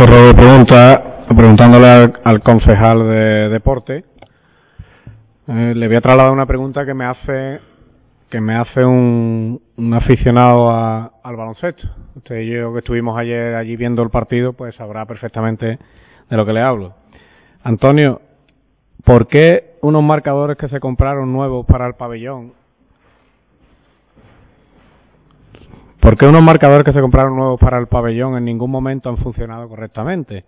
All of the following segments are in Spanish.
Este de pregunta, preguntándole al, concejal de deporte, eh, le voy a trasladar una pregunta que me hace que me hace un, aficionado al baloncesto. Usted y yo que estuvimos ayer allí viendo el partido, pues sabrá perfectamente de lo que le hablo. Antonio, ¿por qué unos marcadores que se compraron nuevos para el pabellón ¿Por qué unos marcadores que se compraron nuevos para el pabellón en ningún momento han funcionado correctamente?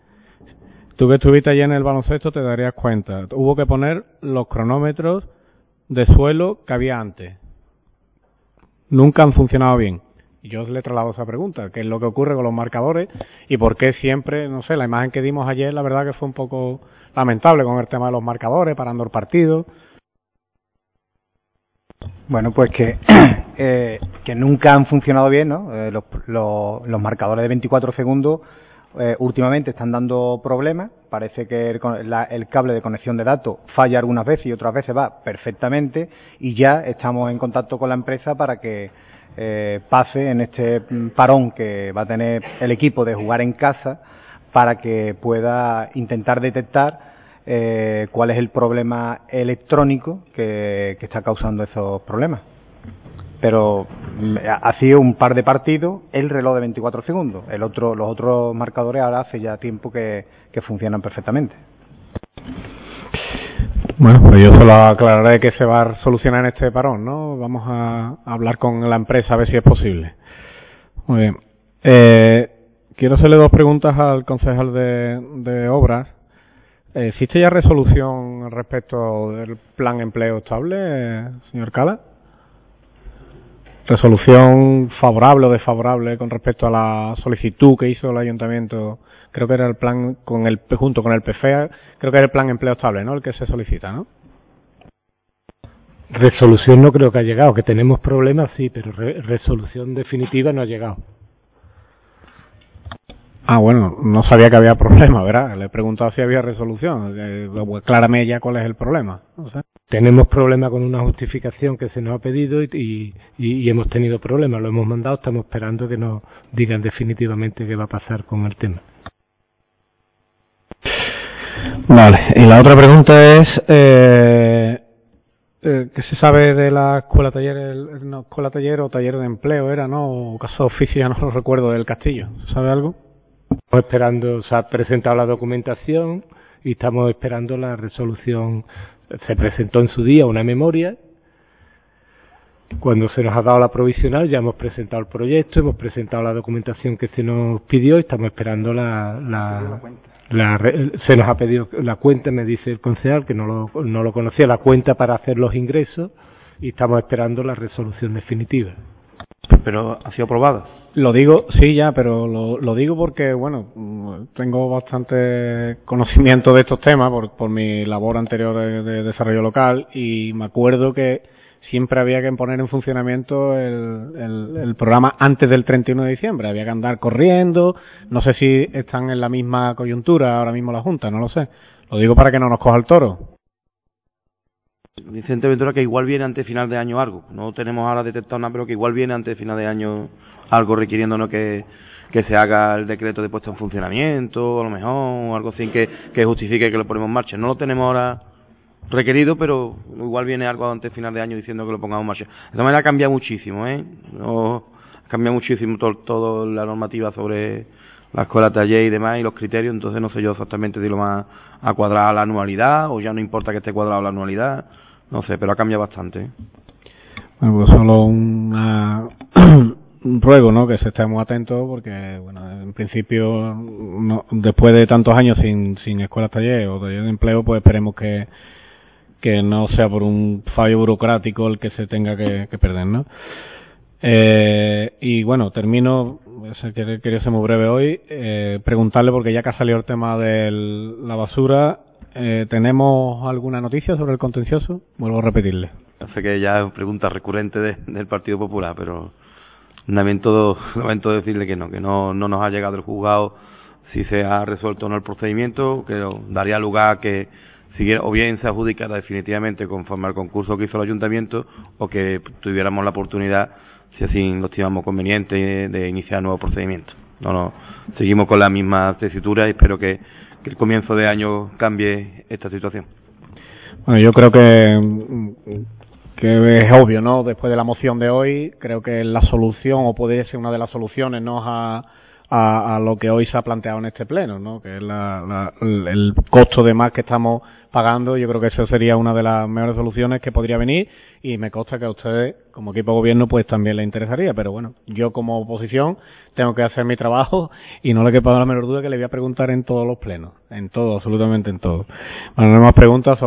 Tú que estuviste allí en el baloncesto te darías cuenta. Hubo que poner los cronómetros de suelo que había antes. Nunca han funcionado bien. Y yo le traslado esa pregunta, ¿qué es lo que ocurre con los marcadores y por qué siempre, no sé, la imagen que dimos ayer, la verdad que fue un poco lamentable con el tema de los marcadores, parando el partido. Bueno, pues que, eh, que nunca han funcionado bien, ¿no? Eh, los, los, marcadores de 24 segundos eh, últimamente están dando problemas. Parece que el, el, cable de conexión de datos falla algunas veces y otras veces va perfectamente. Y ya estamos en contacto con la empresa para que eh, pase en este parón que va a tener el equipo de jugar en casa para que pueda intentar detectar eh, cuál es el problema electrónico que, está causando esos problemas. Pero mm, ha sido un par de partidos el reloj de 24 segundos. El otro, los otros marcadores ahora hace ya tiempo que, funcionan perfectamente. Bueno, pues yo solo aclararé que se va a solucionar en este parón, ¿no? Vamos a hablar con la empresa a ver si es posible. Muy bien. Eh, quiero hacerle dos preguntas al concejal de, de obras. ¿Existe ya resolución respecto del plan empleo estable, señor Cala? ¿Resolución favorable o desfavorable con respecto a la solicitud que hizo el ayuntamiento? Creo que era el plan con el junto con el PFEA, creo que era el plan empleo estable, ¿no? El que se solicita, ¿no? Resolución no creo que ha llegado, que tenemos problemas sí, pero resolución definitiva no ha llegado. Ah, bueno, no sabía que había problema, ¿verdad? Le he preguntado si había resolución. Eh, claramente ya cuál es el problema. Tenemos problema con una justificación que se nos ha pedido y, y, hemos tenido problemas. Lo hemos mandado, estamos esperando que nos digan definitivamente qué va a pasar con el tema. Vale, y la otra pregunta es, eh, eh, ¿qué se sabe de la escuela taller, no, escuela taller o taller de empleo era, no? O caso oficio, ya no lo recuerdo, del Castillo. ¿Sabe algo? Estamos esperando, se ha presentado la documentación y estamos esperando la resolución. Se presentó en su día una memoria. Cuando se nos ha dado la provisional ya hemos presentado el proyecto, hemos presentado la documentación que se nos pidió y estamos esperando la, la, la, se nos ha pedido la cuenta, me dice el concejal, que no lo, no lo conocía, la cuenta para hacer los ingresos y estamos esperando la resolución definitiva. Pero ha sido aprobada. Lo digo, sí, ya, pero lo, digo porque, bueno, tengo bastante conocimiento de estos temas por, por mi labor anterior de, desarrollo local y me acuerdo que siempre había que poner en funcionamiento el, el, programa antes del 31 de diciembre. Había que andar corriendo. No sé si están en la misma coyuntura ahora mismo la Junta, no lo sé. Lo digo para que no nos coja el toro. Vicente Ventura que igual viene antes final de año algo. No tenemos ahora detectado nada, pero que igual viene antes final de año algo requiriéndonos que, que se haga el decreto de puesta en funcionamiento, a lo mejor, o algo así que, que justifique que lo ponemos en marcha. No lo tenemos ahora requerido, pero igual viene algo antes final de año diciendo que lo pongamos en marcha. De todas maneras, cambia muchísimo, ¿eh? No, cambia muchísimo toda todo la normativa sobre la escuela taller y demás y los criterios, entonces no sé yo exactamente si lo más a cuadrar la anualidad o ya no importa que esté cuadrado la anualidad no sé, pero ha cambiado bastante. ¿eh? Bueno, pues solo una, un ruego, ¿no? Que se estemos atentos porque, bueno, en principio, no, después de tantos años sin, sin escuelas taller o taller de empleo, pues esperemos que, que no sea por un fallo burocrático el que se tenga que, que perder, ¿no? Eh, y bueno, termino, quería ser muy breve hoy, eh, preguntarle, porque ya que ha salido el tema de la basura, eh, ¿Tenemos alguna noticia sobre el contencioso? Vuelvo a repetirle. Sé que ya es pregunta recurrente del Partido Popular, pero lamento, lamento decirle que no, que no, no nos ha llegado el juzgado si se ha resuelto o no el procedimiento, que daría lugar a que siguiera, o bien se adjudicara definitivamente conforme al concurso que hizo el ayuntamiento, o que tuviéramos la oportunidad, si así lo estimamos conveniente, de iniciar nuevo procedimiento. No, no, seguimos con la misma tesitura y espero que, el comienzo de año cambie esta situación. Bueno, yo creo que, que es obvio, ¿no? Después de la moción de hoy, creo que la solución, o podría ser una de las soluciones, ¿no? A, a, lo que hoy se ha planteado en este pleno, ¿no? que es la, la, el costo de más que estamos pagando. Yo creo que eso sería una de las mejores soluciones que podría venir y me consta que a ustedes, como equipo de gobierno, pues también les interesaría. Pero bueno, yo como oposición tengo que hacer mi trabajo y no le quepa la menor duda que le voy a preguntar en todos los plenos, en todo, absolutamente en todo. Bueno, no hay más preguntas.